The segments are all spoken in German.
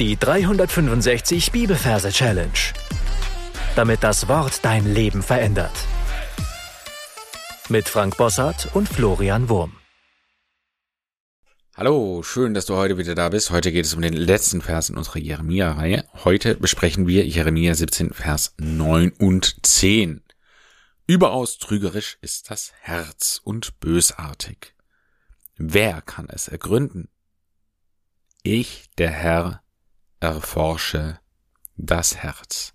Die 365 Bibelverse Challenge. Damit das Wort dein Leben verändert. Mit Frank Bossart und Florian Wurm. Hallo, schön, dass du heute wieder da bist. Heute geht es um den letzten Vers in unserer Jeremia-Reihe. Heute besprechen wir Jeremia 17, Vers 9 und 10. Überaus trügerisch ist das Herz und bösartig. Wer kann es ergründen? Ich, der Herr, erforsche das Herz.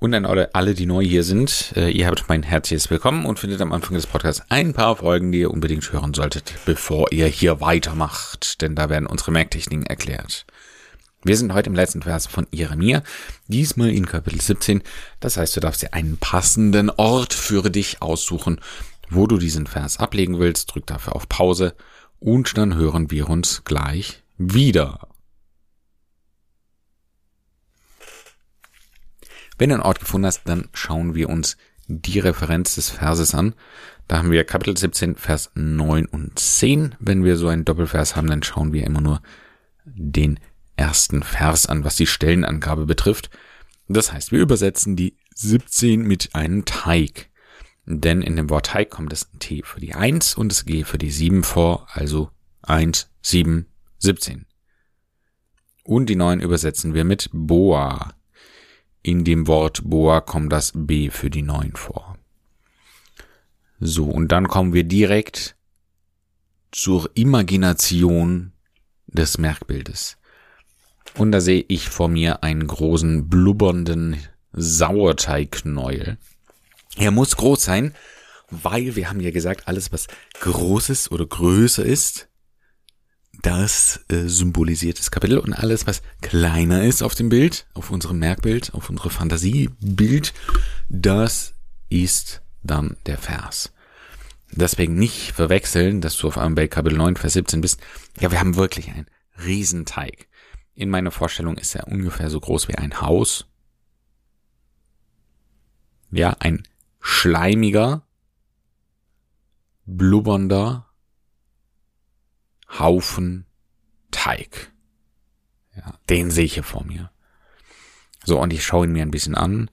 Und an alle, die neu hier sind, äh, ihr habt mein herzliches Willkommen und findet am Anfang des Podcasts ein paar Folgen, die ihr unbedingt hören solltet, bevor ihr hier weitermacht, denn da werden unsere Merktechniken erklärt. Wir sind heute im letzten Vers von Jeremia, diesmal in Kapitel 17. Das heißt, du darfst dir einen passenden Ort für dich aussuchen, wo du diesen Vers ablegen willst. Drück dafür auf Pause und dann hören wir uns gleich wieder. Wenn du einen Ort gefunden hast, dann schauen wir uns die Referenz des Verses an. Da haben wir Kapitel 17, Vers 9 und 10. Wenn wir so einen Doppelvers haben, dann schauen wir immer nur den ersten Vers an, was die Stellenangabe betrifft. Das heißt, wir übersetzen die 17 mit einem Teig. Denn in dem Wort Teig kommt das T für die 1 und das G für die 7 vor, also 1, 7, 17. Und die 9 übersetzen wir mit Boa. In dem Wort Boa kommt das B für die 9 vor. So, und dann kommen wir direkt zur Imagination des Merkbildes. Und da sehe ich vor mir einen großen blubbernden Sauerteigneuel. Er muss groß sein, weil wir haben ja gesagt, alles was Großes oder größer ist, das äh, symbolisiert das Kapitel und alles was kleiner ist auf dem Bild, auf unserem Merkbild, auf unsere Fantasiebild, das ist dann der Vers. Deswegen nicht verwechseln, dass du auf einmal bei Kapitel 9, Vers 17 bist. Ja, wir haben wirklich einen Riesenteig. In meiner Vorstellung ist er ungefähr so groß wie ein Haus. Ja, ein schleimiger, blubbernder Haufen Teig. Ja, den sehe ich hier vor mir. So, und ich schaue ihn mir ein bisschen an.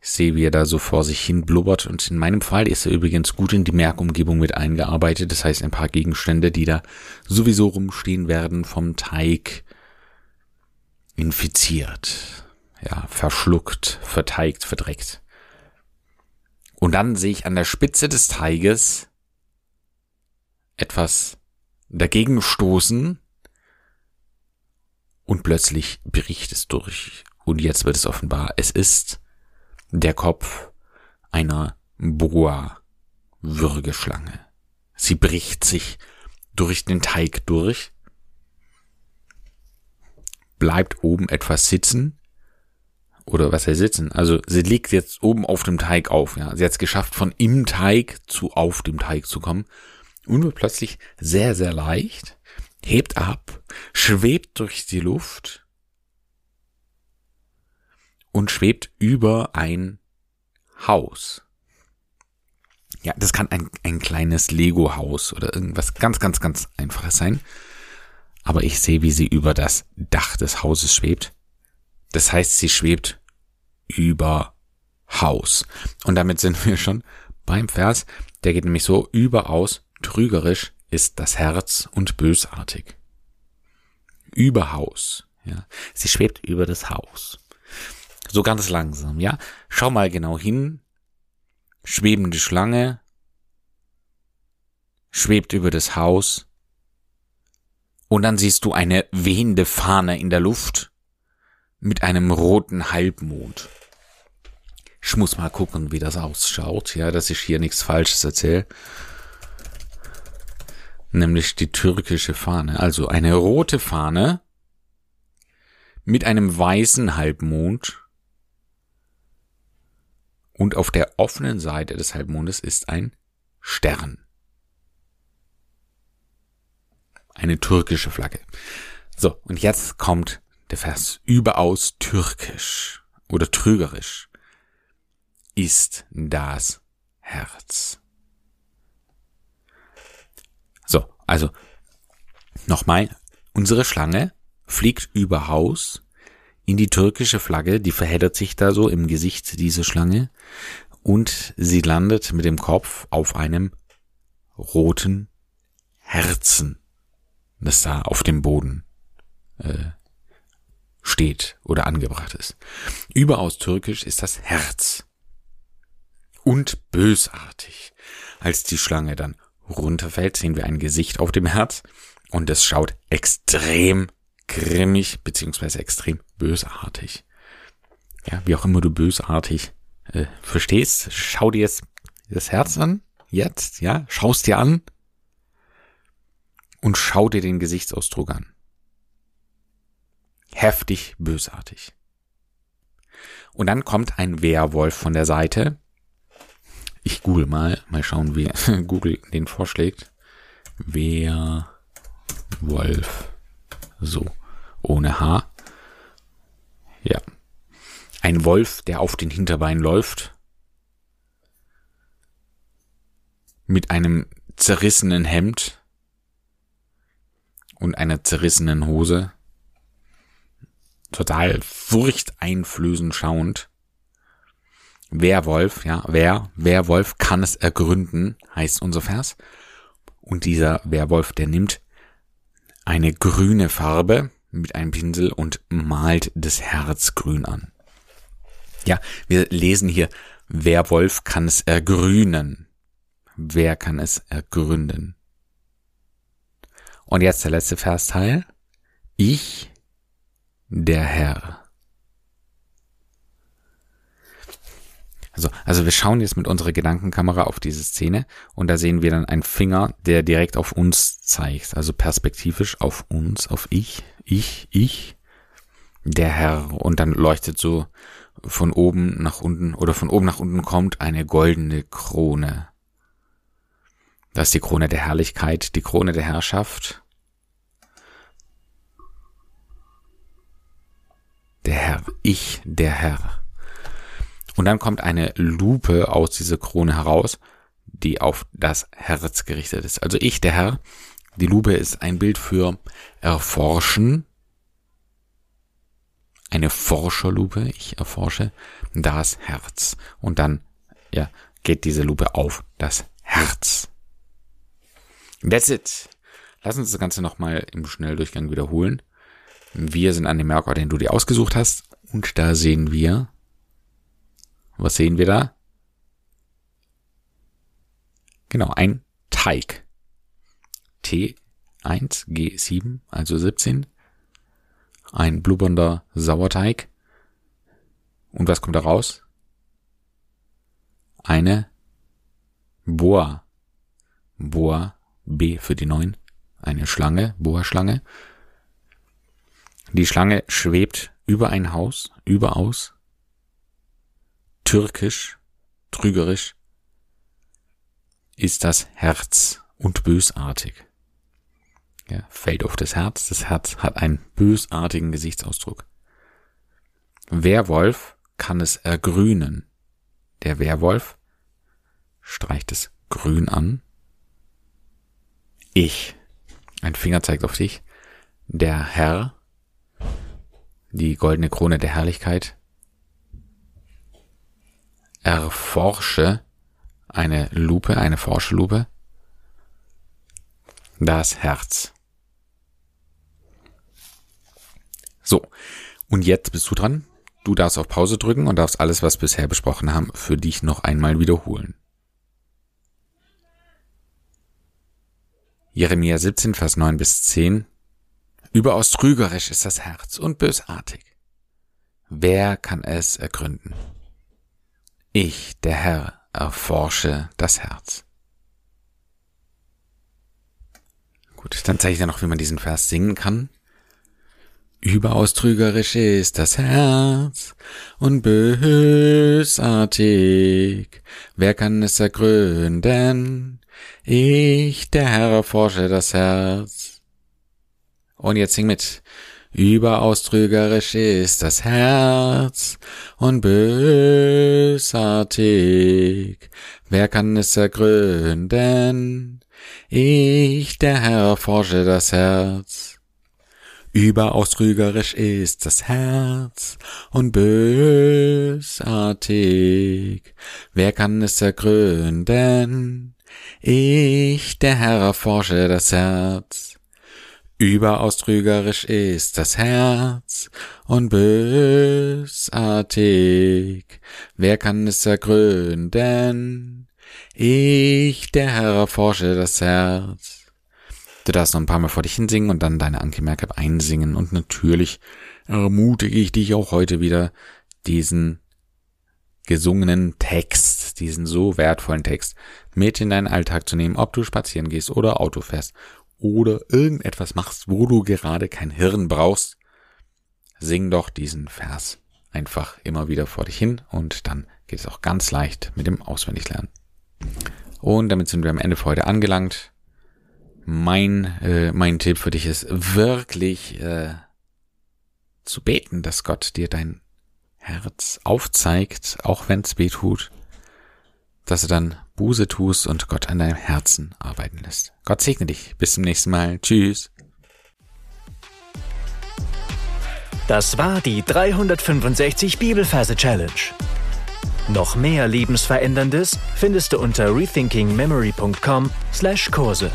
Ich sehe, wie er da so vor sich hin blubbert. Und in meinem Fall ist er übrigens gut in die Merkumgebung mit eingearbeitet. Das heißt, ein paar Gegenstände, die da sowieso rumstehen werden, vom Teig infiziert. Ja, verschluckt, verteigt, verdreckt. Und dann sehe ich an der Spitze des Teiges etwas dagegen stoßen und plötzlich bricht es durch. Und jetzt wird es offenbar. Es ist der Kopf einer Boa-Würgeschlange. Sie bricht sich durch den Teig durch, bleibt oben etwas sitzen oder was er sitzen. Also sie liegt jetzt oben auf dem Teig auf. Ja, sie hat es geschafft, von im Teig zu auf dem Teig zu kommen und wird plötzlich sehr sehr leicht, hebt ab, schwebt durch die Luft und schwebt über ein Haus. Ja, das kann ein, ein kleines Lego-Haus oder irgendwas ganz, ganz, ganz einfaches sein. Aber ich sehe, wie sie über das Dach des Hauses schwebt das heißt, sie schwebt über Haus. Und damit sind wir schon beim Vers. Der geht nämlich so, überaus trügerisch ist das Herz und bösartig. Über Haus. Ja. Sie schwebt über das Haus. So ganz langsam, ja. Schau mal genau hin. Schwebende Schlange schwebt über das Haus. Und dann siehst du eine wehende Fahne in der Luft mit einem roten Halbmond. Ich muss mal gucken, wie das ausschaut, ja, dass ich hier nichts Falsches erzähle. Nämlich die türkische Fahne. Also eine rote Fahne mit einem weißen Halbmond. Und auf der offenen Seite des Halbmondes ist ein Stern. Eine türkische Flagge. So, und jetzt kommt der Vers überaus türkisch oder trügerisch ist das Herz. So, also nochmal, unsere Schlange fliegt über Haus in die türkische Flagge, die verheddert sich da so im Gesicht dieser Schlange und sie landet mit dem Kopf auf einem roten Herzen, das da auf dem Boden äh, steht oder angebracht ist. Überaus türkisch ist das Herz. Und bösartig. Als die Schlange dann runterfällt, sehen wir ein Gesicht auf dem Herz und es schaut extrem grimmig beziehungsweise extrem bösartig. Ja, wie auch immer du bösartig äh, verstehst, schau dir jetzt das Herz an, jetzt, ja, schaust dir an und schau dir den Gesichtsausdruck an. Heftig bösartig. Und dann kommt ein Werwolf von der Seite. Ich google mal, mal schauen, wie Google den vorschlägt. Werwolf. So, ohne H. Ja. Ein Wolf, der auf den Hinterbeinen läuft. Mit einem zerrissenen Hemd und einer zerrissenen Hose. Total furchteinflößend schauend. Werwolf, ja, wer, Werwolf kann es ergründen, heißt unser Vers. Und dieser Werwolf, der nimmt eine grüne Farbe mit einem Pinsel und malt das Herz grün an. Ja, wir lesen hier, Werwolf kann es ergrünen. Wer kann es ergründen? Und jetzt der letzte Versteil. Ich, der Herr. Also, also wir schauen jetzt mit unserer Gedankenkamera auf diese Szene und da sehen wir dann einen Finger, der direkt auf uns zeigt. Also perspektivisch auf uns, auf ich, ich, ich, der Herr. Und dann leuchtet so von oben nach unten oder von oben nach unten kommt eine goldene Krone. Das ist die Krone der Herrlichkeit, die Krone der Herrschaft. Der Herr, ich, der Herr. Und dann kommt eine Lupe aus dieser Krone heraus, die auf das Herz gerichtet ist. Also ich, der Herr, die Lupe ist ein Bild für Erforschen. Eine Forscherlupe, ich erforsche das Herz. Und dann, ja, geht diese Lupe auf das Herz. That's it. Lass uns das Ganze nochmal im Schnelldurchgang wiederholen. Wir sind an dem Merkort, den du dir ausgesucht hast. Und da sehen wir, was sehen wir da? Genau, ein Teig. T1, G7, also 17. Ein blubbernder Sauerteig. Und was kommt da raus? Eine Boa. Boa, B für die 9. Eine Schlange, Boa-Schlange. Die Schlange schwebt über ein Haus, überaus, türkisch, trügerisch, ist das Herz und bösartig. Ja, fällt auf das Herz, das Herz hat einen bösartigen Gesichtsausdruck. Werwolf kann es ergrünen. Der Werwolf streicht es grün an. Ich, ein Finger zeigt auf dich, der Herr die goldene Krone der Herrlichkeit. Erforsche eine Lupe, eine Forschelupe. Das Herz. So, und jetzt bist du dran. Du darfst auf Pause drücken und darfst alles, was wir bisher besprochen haben, für dich noch einmal wiederholen. Jeremia 17, Vers 9 bis 10 Überaus trügerisch ist das Herz und bösartig. Wer kann es ergründen? Ich, der Herr, erforsche das Herz. Gut, dann zeige ich dir noch, wie man diesen Vers singen kann. Überaus trügerisch ist das Herz und bösartig. Wer kann es ergründen? Ich, der Herr, erforsche das Herz. Und jetzt sing mit. Überaus trügerisch ist das Herz und bösartig. Wer kann es ergründen? Ich, der Herr, forsche das Herz. Überaus trügerisch ist das Herz und bösartig. Wer kann es ergründen? Ich, der Herr, erforsche das Herz. Überaus trügerisch ist das Herz und bösartig. Wer kann es ergründen? Ich, der Herr, erforsche das Herz. Du darfst noch ein paar Mal vor dich hinsingen und dann deine Anki Merkab einsingen. Und natürlich ermutige ich dich auch heute wieder, diesen gesungenen Text, diesen so wertvollen Text mit in deinen Alltag zu nehmen, ob du spazieren gehst oder Auto fährst oder irgendetwas machst, wo du gerade kein Hirn brauchst. Sing doch diesen Vers einfach immer wieder vor dich hin und dann geht es auch ganz leicht mit dem Auswendiglernen. Und damit sind wir am Ende für heute angelangt mein, äh, mein Tipp für dich ist wirklich äh, zu beten, dass Gott dir dein Herz aufzeigt, auch wenn es weh tut, dass du dann Buße tust und Gott an deinem Herzen arbeiten lässt. Gott segne dich. Bis zum nächsten Mal. Tschüss. Das war die 365 Bibelferse Challenge. Noch mehr Lebensveränderndes findest du unter rethinkingmemory.com/Kurse.